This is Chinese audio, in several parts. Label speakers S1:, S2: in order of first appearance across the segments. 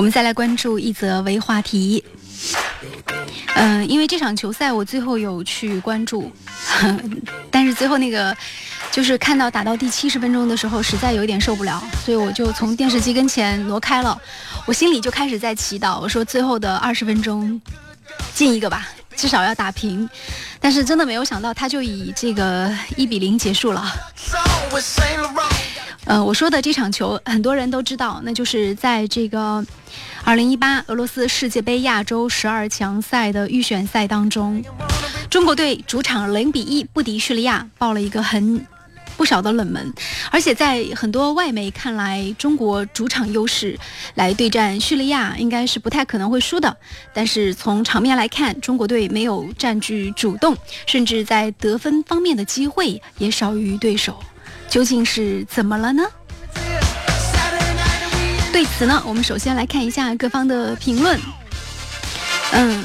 S1: 我们再来关注一则微话题。嗯，因为这场球赛我最后有去关注，但是最后那个就是看到打到第七十分钟的时候，实在有一点受不了，所以我就从电视机跟前挪开了。我心里就开始在祈祷，我说最后的二十分钟进一个吧，至少要打平。但是真的没有想到，他就以这个一比零结束了。呃，我说的这场球很多人都知道，那就是在这个2018俄罗斯世界杯亚洲十二强赛的预选赛当中，中国队主场零比一不敌叙利亚，爆了一个很不少的冷门。而且在很多外媒看来，中国主场优势来对战叙利亚应该是不太可能会输的。但是从场面来看，中国队没有占据主动，甚至在得分方面的机会也少于对手。究竟是怎么了呢？对此呢，我们首先来看一下各方的评论。嗯，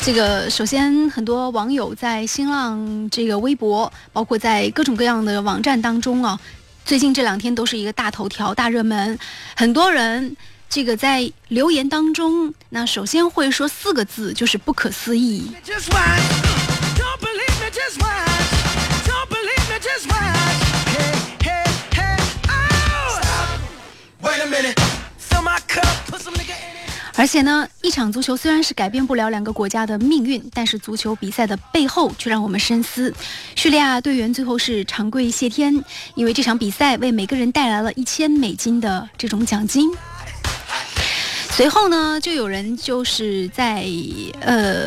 S1: 这个首先很多网友在新浪、这个微博，包括在各种各样的网站当中啊，最近这两天都是一个大头条、大热门。很多人这个在留言当中，那首先会说四个字，就是不可思议。而且呢，一场足球虽然是改变不了两个国家的命运，但是足球比赛的背后却让我们深思。叙利亚队员最后是长跪谢天，因为这场比赛为每个人带来了一千美金的这种奖金。随后呢，就有人就是在呃，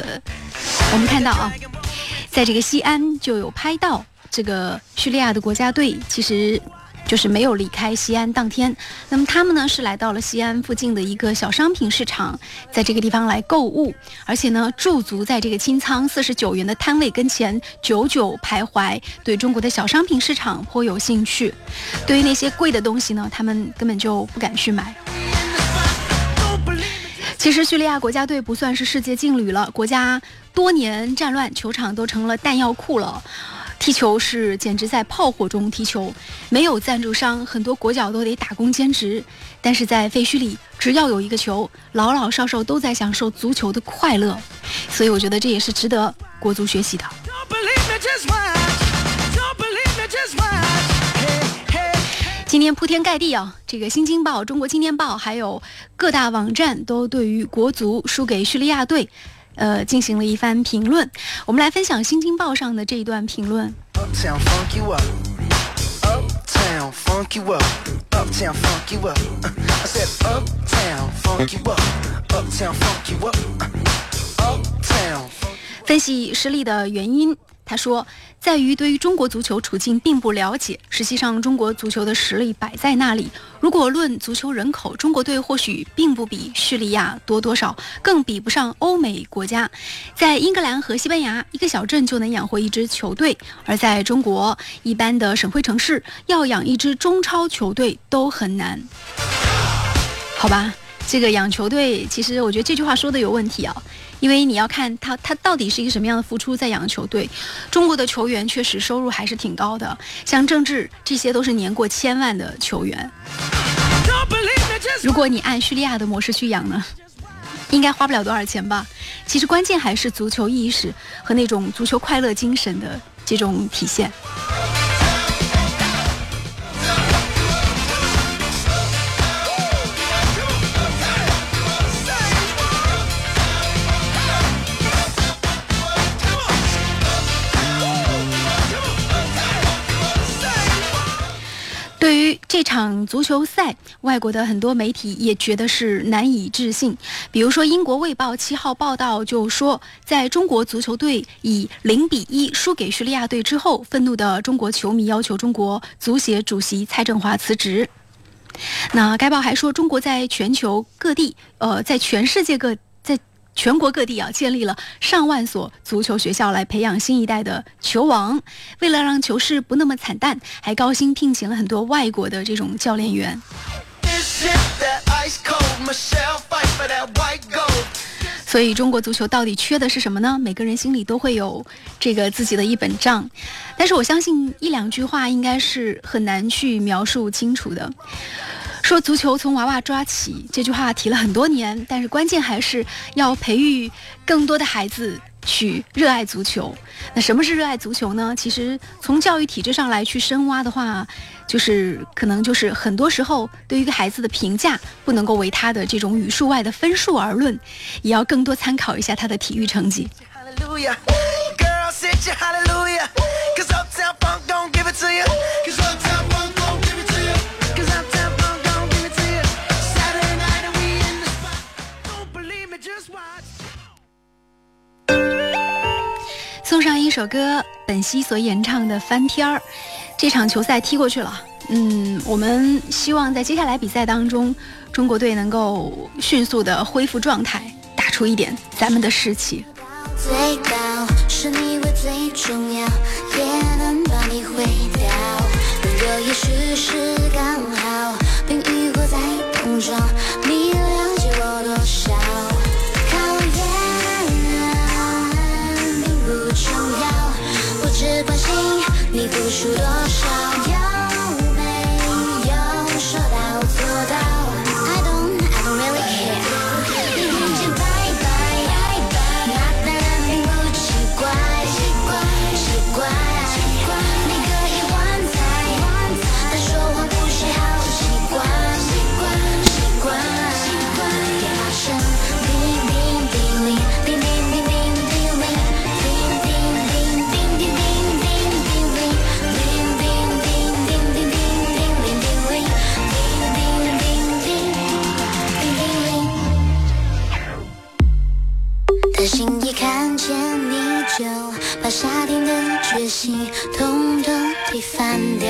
S1: 我们看到啊，在这个西安就有拍到这个叙利亚的国家队，其实。就是没有离开西安当天，那么他们呢是来到了西安附近的一个小商品市场，在这个地方来购物，而且呢驻足在这个清仓四十九元的摊位跟前久久徘徊，对中国的小商品市场颇有兴趣。对于那些贵的东西呢，他们根本就不敢去买。其实叙利亚国家队不算是世界劲旅了，国家多年战乱，球场都成了弹药库了。踢球是简直在炮火中踢球，没有赞助商，很多国脚都得打工兼职。但是在废墟里，只要有一个球，老老少少都在享受足球的快乐。所以我觉得这也是值得国足学习的。今天铺天盖地啊，这个《新京报》《中国青年报》还有各大网站都对于国足输给叙利亚队。呃，进行了一番评论，我们来分享《新京报》上的这一段评论。分析失利的原因。他说，在于对于中国足球处境并不了解。实际上，中国足球的实力摆在那里。如果论足球人口，中国队或许并不比叙利亚多多少，更比不上欧美国家。在英格兰和西班牙，一个小镇就能养活一支球队；而在中国，一般的省会城市要养一支中超球队都很难。好吧，这个养球队，其实我觉得这句话说的有问题啊。因为你要看他，他到底是一个什么样的付出在养球队。中国的球员确实收入还是挺高的，像郑智这些都是年过千万的球员。如果你按叙利亚的模式去养呢，应该花不了多少钱吧？其实关键还是足球意识和那种足球快乐精神的这种体现。对于这场足球赛，外国的很多媒体也觉得是难以置信。比如说，英国《卫报》七号报道就说，在中国足球队以零比一输给叙利亚队之后，愤怒的中国球迷要求中国足协主席蔡振华辞职。那该报还说，中国在全球各地，呃，在全世界各。全国各地啊，建立了上万所足球学校来培养新一代的球王。为了让球市不那么惨淡，还高薪聘请了很多外国的这种教练员。所以，中国足球到底缺的是什么呢？每个人心里都会有这个自己的一本账。但是，我相信一两句话应该是很难去描述清楚的。
S2: 说足球从娃娃抓起这句话提了很多年，但是关键还是要培育更多的孩子去热爱足球。那什么是热爱足球呢？其实从教育体制上来去深挖的话，就是可能就是很多时候对于一个孩子的评价不能够为他的这种语数外的分数而论，也要更多参考一下他的体育成绩。首歌，本兮所演唱的《翻篇儿》。这场球赛踢过去了，嗯，我们希望在接下来比赛当中，中国队能够迅速的恢复状态，打出一点咱们的士气。最高是你最最重要，也能帮你回掉。温柔也许是刚好，冰与火在碰撞，下定的决心统统推翻掉。